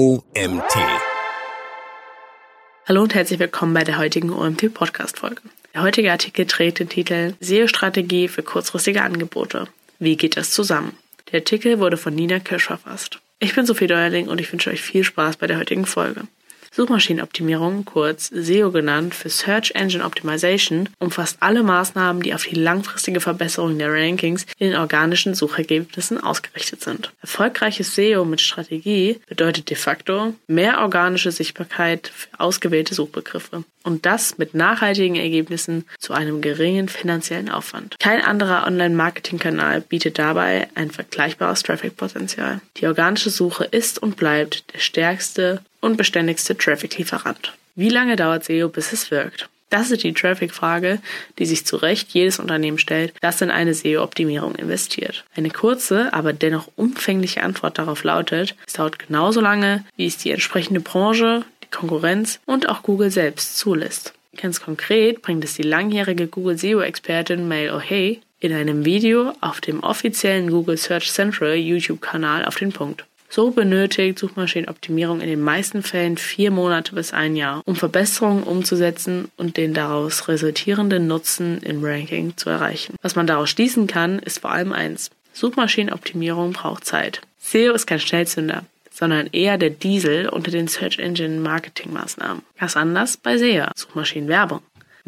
OMT. Hallo und herzlich willkommen bei der heutigen OMT Podcast Folge. Der heutige Artikel trägt den Titel SEO-Strategie für kurzfristige Angebote. Wie geht das zusammen? Der Artikel wurde von Nina Kirsch verfasst. Ich bin Sophie Deuerling und ich wünsche euch viel Spaß bei der heutigen Folge. Suchmaschinenoptimierung, kurz SEO genannt für Search Engine Optimization, umfasst alle Maßnahmen, die auf die langfristige Verbesserung der Rankings in den organischen Suchergebnissen ausgerichtet sind. Erfolgreiches SEO mit Strategie bedeutet de facto mehr organische Sichtbarkeit für ausgewählte Suchbegriffe. Und das mit nachhaltigen Ergebnissen zu einem geringen finanziellen Aufwand. Kein anderer Online-Marketing-Kanal bietet dabei ein vergleichbares Traffic-Potenzial. Die organische Suche ist und bleibt der stärkste und beständigste Traffic-Lieferant. Wie lange dauert SEO, bis es wirkt? Das ist die Traffic-Frage, die sich zu Recht jedes Unternehmen stellt, das in eine SEO-Optimierung investiert. Eine kurze, aber dennoch umfängliche Antwort darauf lautet, es dauert genauso lange, wie es die entsprechende Branche, die Konkurrenz und auch Google selbst zulässt. Ganz konkret bringt es die langjährige Google SEO-Expertin Mail O'Hay in einem Video auf dem offiziellen Google Search Central YouTube-Kanal auf den Punkt. So benötigt Suchmaschinenoptimierung in den meisten Fällen vier Monate bis ein Jahr, um Verbesserungen umzusetzen und den daraus resultierenden Nutzen im Ranking zu erreichen. Was man daraus schließen kann, ist vor allem eins. Suchmaschinenoptimierung braucht Zeit. SEO ist kein Schnellzünder sondern eher der Diesel unter den Search Engine Marketing Maßnahmen. Ganz anders bei SEA, Suchmaschinenwerbung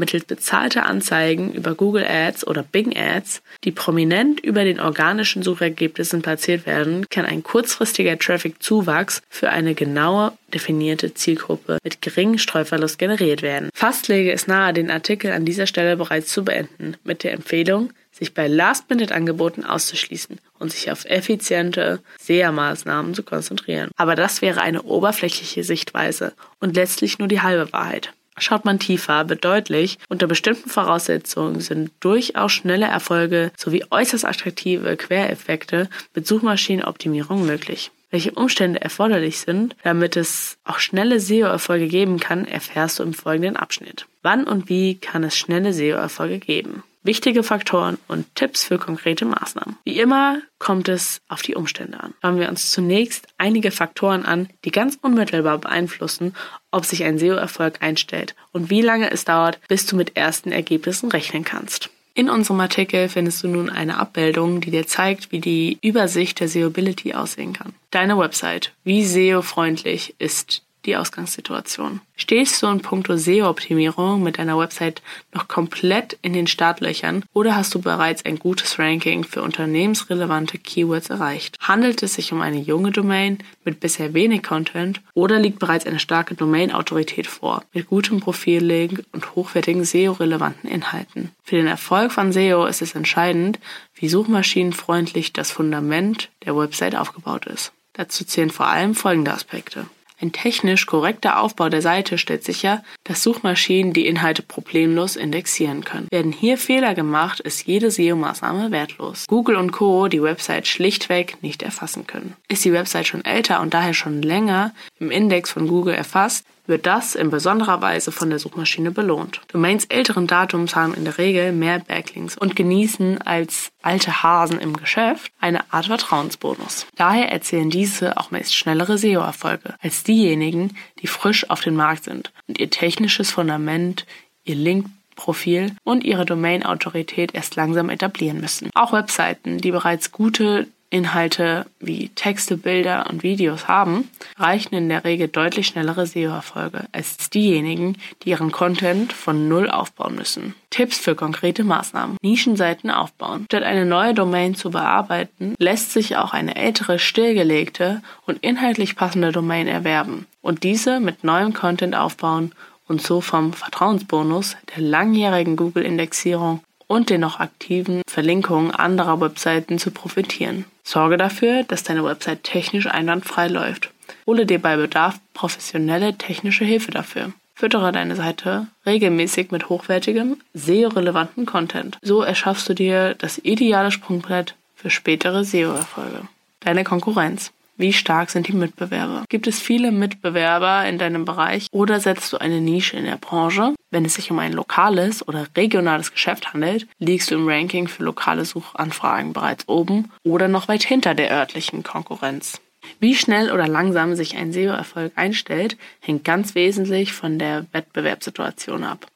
mittels bezahlter Anzeigen über Google Ads oder Bing Ads, die prominent über den organischen Suchergebnissen platziert werden, kann ein kurzfristiger Traffic-Zuwachs für eine genaue definierte Zielgruppe mit geringem Streuverlust generiert werden. Fast lege es nahe, den Artikel an dieser Stelle bereits zu beenden, mit der Empfehlung, sich bei Last-Minute-Angeboten auszuschließen und sich auf effiziente SEA-Maßnahmen zu konzentrieren. Aber das wäre eine oberflächliche Sichtweise und letztlich nur die halbe Wahrheit. Schaut man tiefer, wird deutlich, unter bestimmten Voraussetzungen sind durchaus schnelle Erfolge sowie äußerst attraktive Quereffekte mit Suchmaschinenoptimierung möglich. Welche Umstände erforderlich sind, damit es auch schnelle SEO-Erfolge geben kann, erfährst du im folgenden Abschnitt. Wann und wie kann es schnelle SEO-Erfolge geben? Wichtige Faktoren und Tipps für konkrete Maßnahmen. Wie immer kommt es auf die Umstände an. Schauen wir uns zunächst einige Faktoren an, die ganz unmittelbar beeinflussen, ob sich ein SEO-Erfolg einstellt und wie lange es dauert, bis du mit ersten Ergebnissen rechnen kannst. In unserem Artikel findest du nun eine Abbildung, die dir zeigt, wie die Übersicht der SEObility aussehen kann. Deine Website. Wie SEO-freundlich ist die Ausgangssituation. Stehst du in puncto SEO-Optimierung mit deiner Website noch komplett in den Startlöchern oder hast du bereits ein gutes Ranking für unternehmensrelevante Keywords erreicht? Handelt es sich um eine junge Domain mit bisher wenig Content oder liegt bereits eine starke Domain-Autorität vor, mit gutem Profillink und hochwertigen SEO-relevanten Inhalten? Für den Erfolg von SEO ist es entscheidend, wie suchmaschinenfreundlich das Fundament der Website aufgebaut ist. Dazu zählen vor allem folgende Aspekte. Ein technisch korrekter Aufbau der Seite stellt sicher, dass Suchmaschinen die Inhalte problemlos indexieren können. Werden hier Fehler gemacht, ist jede SEO-Maßnahme wertlos. Google und Co. die Website schlichtweg nicht erfassen können. Ist die Website schon älter und daher schon länger im Index von Google erfasst, wird das in besonderer Weise von der Suchmaschine belohnt. Domains älteren Datums haben in der Regel mehr Backlinks und genießen als alte Hasen im Geschäft eine Art Vertrauensbonus. Daher erzielen diese auch meist schnellere SEO-Erfolge als diejenigen, die frisch auf dem Markt sind und ihr technisches Fundament, ihr Link Profil und ihre Domain-Autorität erst langsam etablieren müssen. Auch Webseiten, die bereits gute Inhalte wie Texte, Bilder und Videos haben, reichen in der Regel deutlich schnellere SEO-Erfolge als diejenigen, die ihren Content von Null aufbauen müssen. Tipps für konkrete Maßnahmen. Nischenseiten aufbauen. Statt eine neue Domain zu bearbeiten, lässt sich auch eine ältere, stillgelegte und inhaltlich passende Domain erwerben und diese mit neuem Content aufbauen und so vom Vertrauensbonus der langjährigen Google-Indexierung und den noch aktiven Verlinkungen anderer Webseiten zu profitieren. Sorge dafür, dass deine Website technisch einwandfrei läuft. Hole dir bei Bedarf professionelle technische Hilfe dafür. Füttere deine Seite regelmäßig mit hochwertigem, SEO-relevanten Content. So erschaffst du dir das ideale Sprungbrett für spätere SEO-Erfolge. Deine Konkurrenz. Wie stark sind die Mitbewerber? Gibt es viele Mitbewerber in deinem Bereich oder setzt du eine Nische in der Branche? Wenn es sich um ein lokales oder regionales Geschäft handelt, liegst du im Ranking für lokale Suchanfragen bereits oben oder noch weit hinter der örtlichen Konkurrenz. Wie schnell oder langsam sich ein SEO-Erfolg einstellt, hängt ganz wesentlich von der Wettbewerbssituation ab.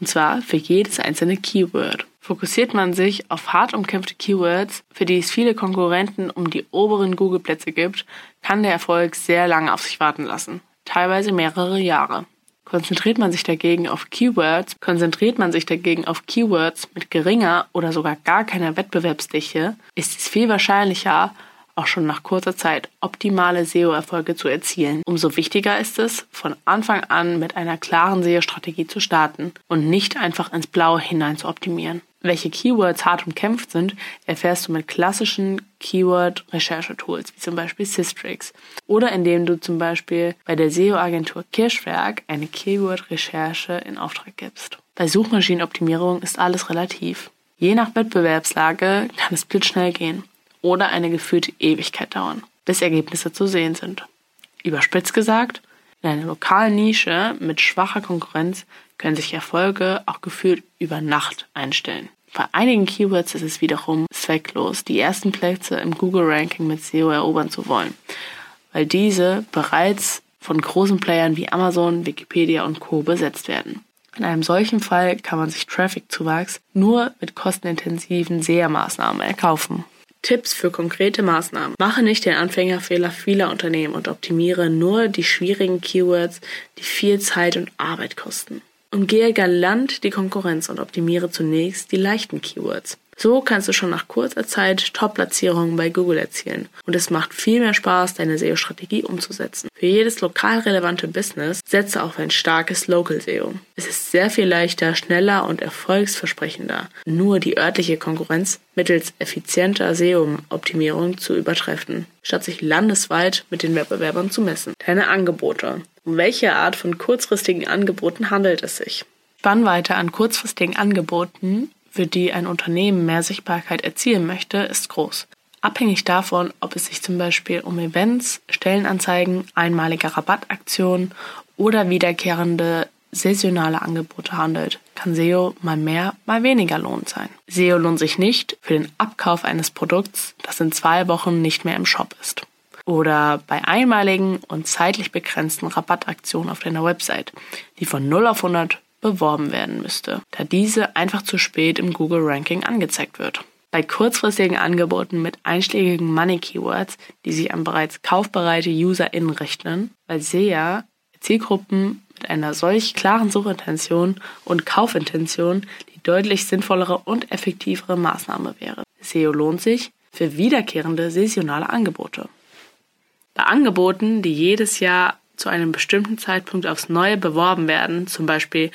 Und zwar für jedes einzelne Keyword. Fokussiert man sich auf hart umkämpfte Keywords, für die es viele Konkurrenten um die oberen Google-Plätze gibt, kann der Erfolg sehr lange auf sich warten lassen. Teilweise mehrere Jahre. Konzentriert man sich dagegen auf Keywords, konzentriert man sich dagegen auf Keywords mit geringer oder sogar gar keiner Wettbewerbsdichte, ist es viel wahrscheinlicher, auch schon nach kurzer Zeit optimale SEO-Erfolge zu erzielen. Umso wichtiger ist es, von Anfang an mit einer klaren SEO-Strategie zu starten und nicht einfach ins Blaue hinein zu optimieren. Welche Keywords hart umkämpft sind, erfährst du mit klassischen Keyword-Recherchetools, wie zum Beispiel Systrix. Oder indem du zum Beispiel bei der SEO-Agentur Kirschwerk eine Keyword-Recherche in Auftrag gibst. Bei Suchmaschinenoptimierung ist alles relativ. Je nach Wettbewerbslage kann es blitzschnell gehen oder eine gefühlte Ewigkeit dauern, bis Ergebnisse zu sehen sind. Überspitzt gesagt, in einer lokalen Nische mit schwacher Konkurrenz können sich Erfolge auch gefühlt über Nacht einstellen. Bei einigen Keywords ist es wiederum zwecklos, die ersten Plätze im Google-Ranking mit SEO erobern zu wollen, weil diese bereits von großen Playern wie Amazon, Wikipedia und Co. besetzt werden. In einem solchen Fall kann man sich Traffic-Zuwachs nur mit kostenintensiven SEA-Maßnahmen erkaufen. Tipps für konkrete Maßnahmen. Mache nicht den Anfängerfehler vieler Unternehmen und optimiere nur die schwierigen Keywords, die viel Zeit und Arbeit kosten. Umgehe galant die Konkurrenz und optimiere zunächst die leichten Keywords. So kannst du schon nach kurzer Zeit Top-Platzierungen bei Google erzielen. Und es macht viel mehr Spaß, deine SEO-Strategie umzusetzen. Für jedes lokal relevante Business setze auf ein starkes Local SEO. Es ist sehr viel leichter, schneller und erfolgsversprechender, nur die örtliche Konkurrenz mittels effizienter SEO-Optimierung zu übertreffen, statt sich landesweit mit den Wettbewerbern zu messen. Deine Angebote. Um welche Art von kurzfristigen Angeboten handelt es sich? Spannweite an kurzfristigen Angeboten für die ein Unternehmen mehr Sichtbarkeit erzielen möchte, ist groß. Abhängig davon, ob es sich zum Beispiel um Events, Stellenanzeigen, einmalige Rabattaktionen oder wiederkehrende saisonale Angebote handelt, kann SEO mal mehr, mal weniger lohnend sein. SEO lohnt sich nicht für den Abkauf eines Produkts, das in zwei Wochen nicht mehr im Shop ist. Oder bei einmaligen und zeitlich begrenzten Rabattaktionen auf deiner Website, die von 0 auf 100 beworben werden müsste, da diese einfach zu spät im Google-Ranking angezeigt wird. Bei kurzfristigen Angeboten mit einschlägigen Money-Keywords, die sich an bereits kaufbereite UserInnen richten, weil SEA Zielgruppen mit einer solch klaren Suchintention und Kaufintention die deutlich sinnvollere und effektivere Maßnahme wäre. SEO lohnt sich für wiederkehrende saisonale Angebote. Bei Angeboten, die jedes Jahr zu einem bestimmten Zeitpunkt aufs Neue beworben werden, zum Beispiel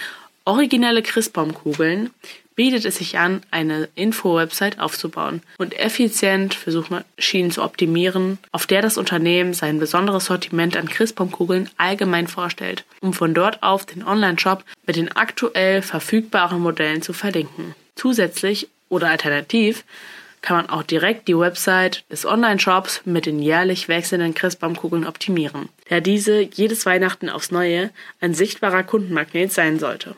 originelle Christbaumkugeln, bietet es sich an, eine Info-Website aufzubauen und effizient für Suchmaschinen zu optimieren, auf der das Unternehmen sein besonderes Sortiment an Christbaumkugeln allgemein vorstellt, um von dort auf den Online-Shop mit den aktuell verfügbaren Modellen zu verlinken. Zusätzlich oder alternativ kann man auch direkt die Website des Online-Shops mit den jährlich wechselnden Christbaumkugeln optimieren, da diese jedes Weihnachten aufs Neue ein sichtbarer Kundenmagnet sein sollte.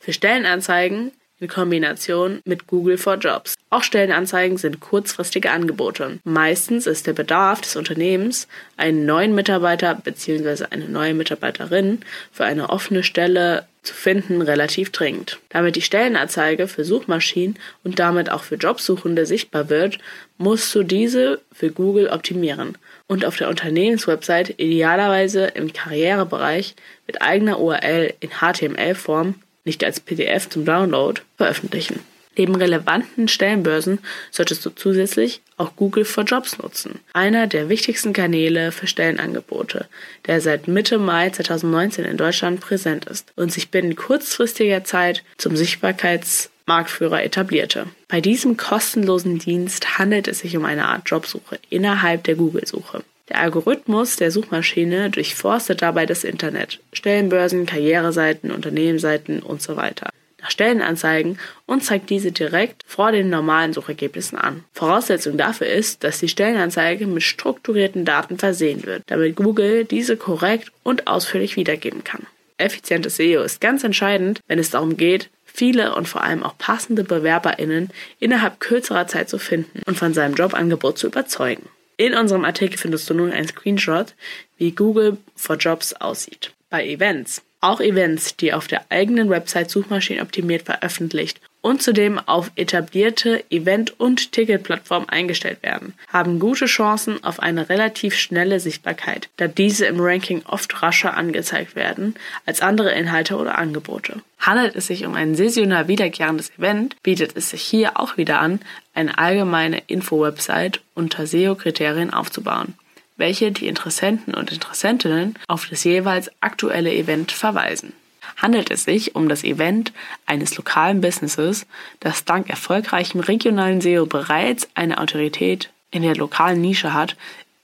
Für Stellenanzeigen in Kombination mit Google for Jobs. Auch Stellenanzeigen sind kurzfristige Angebote. Meistens ist der Bedarf des Unternehmens, einen neuen Mitarbeiter bzw. eine neue Mitarbeiterin für eine offene Stelle zu finden, relativ dringend. Damit die Stellenanzeige für Suchmaschinen und damit auch für Jobsuchende sichtbar wird, musst du diese für Google optimieren und auf der Unternehmenswebsite idealerweise im Karrierebereich mit eigener URL in HTML-Form nicht als PDF zum Download, veröffentlichen. Neben relevanten Stellenbörsen solltest du zusätzlich auch Google for Jobs nutzen, einer der wichtigsten Kanäle für Stellenangebote, der seit Mitte Mai 2019 in Deutschland präsent ist und sich binnen kurzfristiger Zeit zum Sichtbarkeitsmarktführer etablierte. Bei diesem kostenlosen Dienst handelt es sich um eine Art Jobsuche innerhalb der Google-Suche. Der Algorithmus der Suchmaschine durchforstet dabei das Internet, Stellenbörsen, Karriereseiten, Unternehmensseiten und so weiter nach Stellenanzeigen und zeigt diese direkt vor den normalen Suchergebnissen an. Voraussetzung dafür ist, dass die Stellenanzeige mit strukturierten Daten versehen wird, damit Google diese korrekt und ausführlich wiedergeben kann. Effizientes SEO ist ganz entscheidend, wenn es darum geht, viele und vor allem auch passende BewerberInnen innerhalb kürzerer Zeit zu finden und von seinem Jobangebot zu überzeugen. In unserem Artikel findest du nun einen Screenshot, wie Google for Jobs aussieht. Bei Events. Auch Events, die auf der eigenen Website suchmaschinenoptimiert veröffentlicht und zudem auf etablierte Event- und Ticketplattformen eingestellt werden, haben gute Chancen auf eine relativ schnelle Sichtbarkeit, da diese im Ranking oft rascher angezeigt werden als andere Inhalte oder Angebote. Handelt es sich um ein saisonal wiederkehrendes Event, bietet es sich hier auch wieder an, eine allgemeine Info-Website unter SEO-Kriterien aufzubauen welche die Interessenten und Interessentinnen auf das jeweils aktuelle Event verweisen handelt es sich um das Event eines lokalen Businesses, das dank erfolgreichem regionalen SEO bereits eine Autorität in der lokalen Nische hat,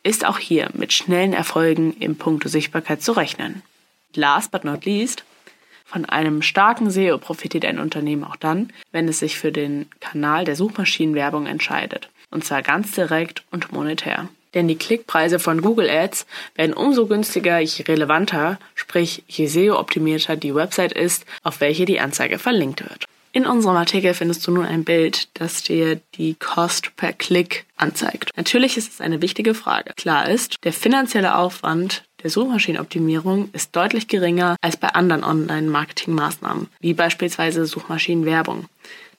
ist auch hier mit schnellen Erfolgen im Punkto Sichtbarkeit zu rechnen. Last but not least, von einem starken SEO profitiert ein Unternehmen auch dann, wenn es sich für den Kanal der Suchmaschinenwerbung entscheidet, und zwar ganz direkt und monetär denn die Klickpreise von Google Ads werden umso günstiger, je relevanter, sprich je SEO-optimierter die Website ist, auf welche die Anzeige verlinkt wird. In unserem Artikel findest du nun ein Bild, das dir die Cost per Klick anzeigt. Natürlich ist es eine wichtige Frage. Klar ist, der finanzielle Aufwand der Suchmaschinenoptimierung ist deutlich geringer als bei anderen Online-Marketing-Maßnahmen, wie beispielsweise Suchmaschinenwerbung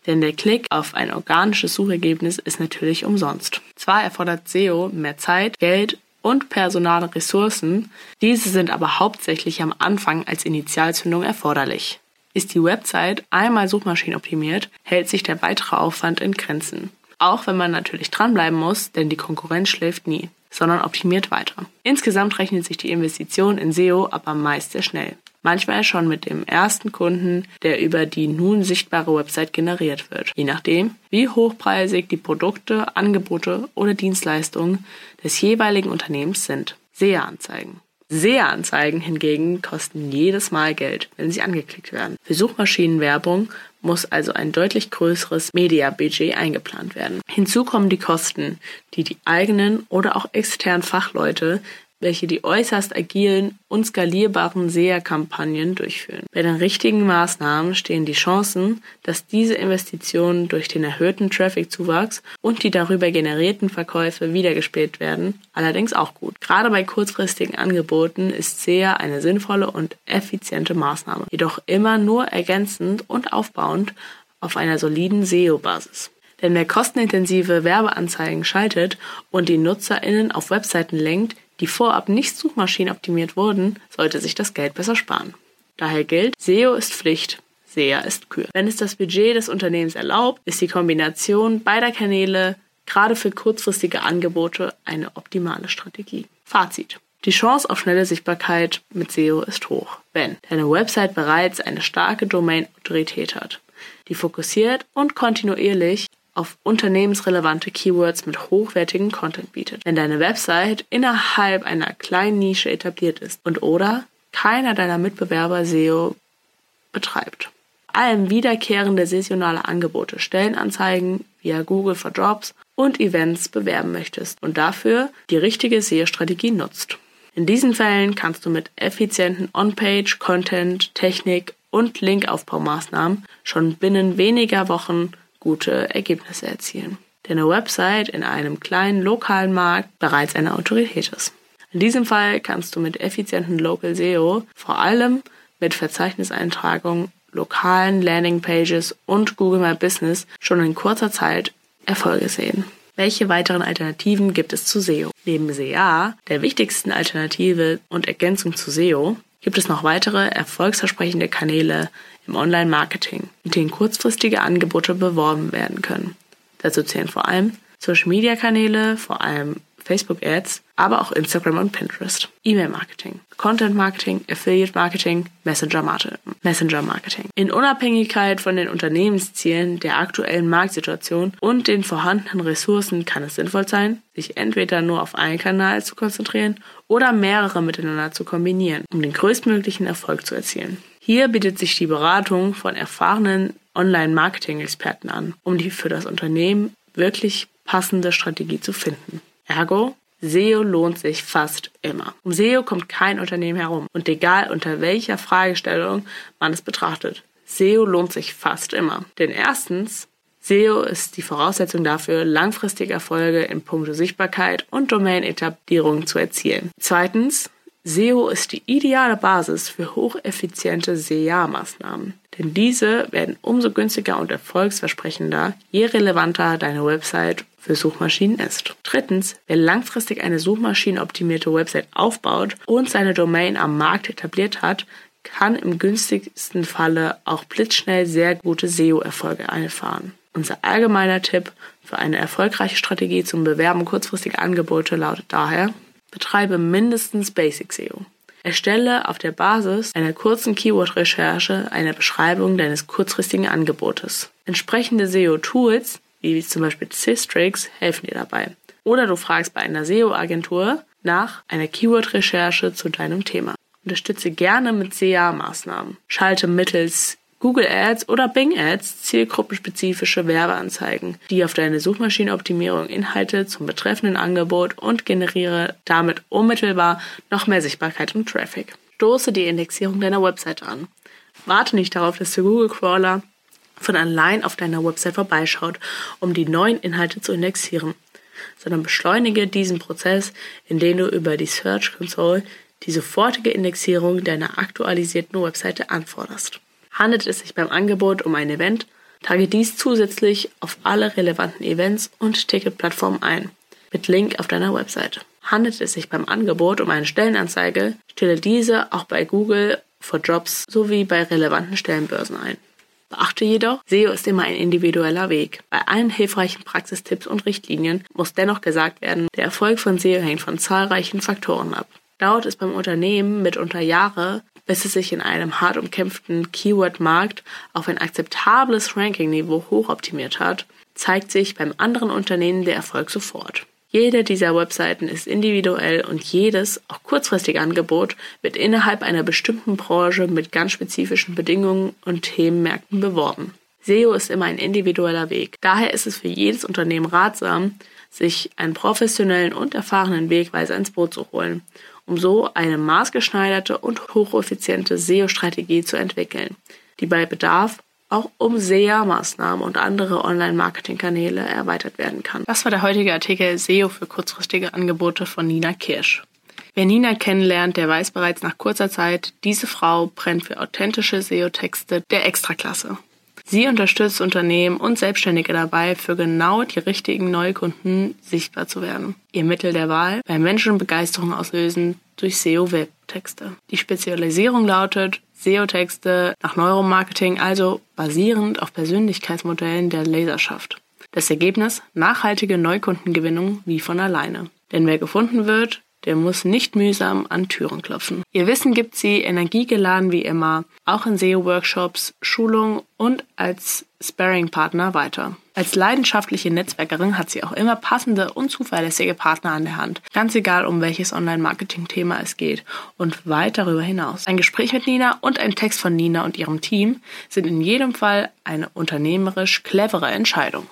denn der Klick auf ein organisches Suchergebnis ist natürlich umsonst. Zwar erfordert SEO mehr Zeit, Geld und personale Ressourcen, diese sind aber hauptsächlich am Anfang als Initialzündung erforderlich. Ist die Website einmal suchmaschinenoptimiert, hält sich der weitere Aufwand in Grenzen. Auch wenn man natürlich dranbleiben muss, denn die Konkurrenz schläft nie, sondern optimiert weiter. Insgesamt rechnet sich die Investition in SEO aber meist sehr schnell manchmal schon mit dem ersten Kunden, der über die nun sichtbare Website generiert wird, je nachdem, wie hochpreisig die Produkte, Angebote oder Dienstleistungen des jeweiligen Unternehmens sind. SEA-Anzeigen. Hingegen kosten jedes Mal Geld, wenn sie angeklickt werden. Für Suchmaschinenwerbung muss also ein deutlich größeres Media-Budget eingeplant werden. Hinzu kommen die Kosten, die die eigenen oder auch externen Fachleute welche die äußerst agilen und skalierbaren SEA-Kampagnen durchführen. Bei den richtigen Maßnahmen stehen die Chancen, dass diese Investitionen durch den erhöhten Traffic-Zuwachs und die darüber generierten Verkäufe wiedergespielt werden, allerdings auch gut. Gerade bei kurzfristigen Angeboten ist SEA eine sinnvolle und effiziente Maßnahme, jedoch immer nur ergänzend und aufbauend auf einer soliden SEO-Basis. Denn wer kostenintensive Werbeanzeigen schaltet und die NutzerInnen auf Webseiten lenkt, die vorab nicht suchmaschinenoptimiert wurden, sollte sich das Geld besser sparen. Daher gilt, SEO ist Pflicht, SEA ist Kür. Wenn es das Budget des Unternehmens erlaubt, ist die Kombination beider Kanäle gerade für kurzfristige Angebote eine optimale Strategie. Fazit. Die Chance auf schnelle Sichtbarkeit mit SEO ist hoch, wenn deine Website bereits eine starke Domain-Autorität hat, die fokussiert und kontinuierlich auf unternehmensrelevante Keywords mit hochwertigem Content bietet. Wenn deine Website innerhalb einer kleinen Nische etabliert ist und oder keiner deiner Mitbewerber SEO betreibt. Allem wiederkehrende saisonale Angebote, Stellenanzeigen via Google for Jobs und Events bewerben möchtest und dafür die richtige SEO-Strategie nutzt. In diesen Fällen kannst du mit effizienten On-Page, Content, Technik und Linkaufbaumaßnahmen schon binnen weniger Wochen gute Ergebnisse erzielen. Denn eine Website in einem kleinen lokalen Markt bereits eine Autorität ist. In diesem Fall kannst du mit effizienten Local SEO vor allem mit Verzeichniseintragungen, lokalen Landingpages und Google My Business schon in kurzer Zeit Erfolge sehen. Welche weiteren Alternativen gibt es zu SEO? Neben SEA, der wichtigsten Alternative und Ergänzung zu SEO, gibt es noch weitere erfolgsversprechende Kanäle im Online-Marketing, mit denen kurzfristige Angebote beworben werden können. Dazu zählen vor allem Social-Media-Kanäle, vor allem Facebook-Ads, aber auch Instagram und Pinterest. E-Mail-Marketing, Content-Marketing, Affiliate-Marketing, Messenger-Marketing. In Unabhängigkeit von den Unternehmenszielen, der aktuellen Marktsituation und den vorhandenen Ressourcen kann es sinnvoll sein, sich entweder nur auf einen Kanal zu konzentrieren oder mehrere miteinander zu kombinieren, um den größtmöglichen Erfolg zu erzielen. Hier bietet sich die Beratung von erfahrenen Online-Marketing-Experten an, um die für das Unternehmen wirklich passende Strategie zu finden. Ergo, SEO lohnt sich fast immer. Um SEO kommt kein Unternehmen herum. Und egal unter welcher Fragestellung man es betrachtet, SEO lohnt sich fast immer. Denn erstens, SEO ist die Voraussetzung dafür, langfristige Erfolge in puncto Sichtbarkeit und Domain-Etablierung zu erzielen. Zweitens, SEO ist die ideale Basis für hocheffiziente SEA-Maßnahmen. Denn diese werden umso günstiger und erfolgsversprechender, je relevanter deine Website für Suchmaschinen ist. Drittens, wer langfristig eine suchmaschinenoptimierte Website aufbaut und seine Domain am Markt etabliert hat, kann im günstigsten Falle auch blitzschnell sehr gute SEO-Erfolge einfahren. Unser allgemeiner Tipp für eine erfolgreiche Strategie zum Bewerben kurzfristiger Angebote lautet daher, betreibe mindestens Basic SEO. Erstelle auf der Basis einer kurzen Keyword-Recherche eine Beschreibung deines kurzfristigen Angebotes. Entsprechende SEO-Tools, wie zum Beispiel Systrix, helfen dir dabei. Oder du fragst bei einer SEO-Agentur nach einer Keyword-Recherche zu deinem Thema. Unterstütze gerne mit SEA-Maßnahmen. Schalte mittels Google Ads oder Bing Ads zielgruppenspezifische Werbeanzeigen, die auf deine Suchmaschinenoptimierung Inhalte zum betreffenden Angebot und generiere damit unmittelbar noch mehr Sichtbarkeit und Traffic. Stoße die Indexierung deiner Website an. Warte nicht darauf, dass der Google Crawler von allein auf deiner Website vorbeischaut, um die neuen Inhalte zu indexieren, sondern beschleunige diesen Prozess, indem du über die Search Console die sofortige Indexierung deiner aktualisierten Webseite anforderst. Handelt es sich beim Angebot um ein Event, trage dies zusätzlich auf alle relevanten Events und Ticketplattformen ein, mit Link auf deiner Website. Handelt es sich beim Angebot um eine Stellenanzeige, stelle diese auch bei Google for Jobs sowie bei relevanten Stellenbörsen ein. Beachte jedoch, SEO ist immer ein individueller Weg. Bei allen hilfreichen Praxistipps und Richtlinien muss dennoch gesagt werden, der Erfolg von SEO hängt von zahlreichen Faktoren ab. Dauert es beim Unternehmen mitunter Jahre, bis es sich in einem hart umkämpften Keyword-Markt auf ein akzeptables Ranking-Niveau hochoptimiert hat, zeigt sich beim anderen Unternehmen der Erfolg sofort. Jede dieser Webseiten ist individuell und jedes, auch kurzfristige Angebot, wird innerhalb einer bestimmten Branche mit ganz spezifischen Bedingungen und Themenmärkten beworben. SEO ist immer ein individueller Weg. Daher ist es für jedes Unternehmen ratsam, sich einen professionellen und erfahrenen Wegweiser ins Boot zu holen um so eine maßgeschneiderte und hocheffiziente SEO-Strategie zu entwickeln, die bei Bedarf auch um SEA-Maßnahmen und andere Online-Marketing-Kanäle erweitert werden kann. Das war der heutige Artikel SEO für kurzfristige Angebote von Nina Kirsch. Wer Nina kennenlernt, der weiß bereits nach kurzer Zeit, diese Frau brennt für authentische SEO-Texte der Extraklasse. Sie unterstützt Unternehmen und Selbstständige dabei, für genau die richtigen Neukunden sichtbar zu werden. Ihr Mittel der Wahl bei Menschen Begeisterung auslösen durch SEO-Webtexte. Die Spezialisierung lautet SEO-Texte nach Neuromarketing, also basierend auf Persönlichkeitsmodellen der Leserschaft. Das Ergebnis nachhaltige Neukundengewinnung wie von alleine. Denn wer gefunden wird, der muss nicht mühsam an Türen klopfen. Ihr Wissen gibt sie energiegeladen wie immer, auch in SEO-Workshops, Schulungen und als Sparring-Partner weiter. Als leidenschaftliche Netzwerkerin hat sie auch immer passende und zuverlässige Partner an der Hand, ganz egal um welches Online-Marketing-Thema es geht und weit darüber hinaus. Ein Gespräch mit Nina und ein Text von Nina und ihrem Team sind in jedem Fall eine unternehmerisch clevere Entscheidung.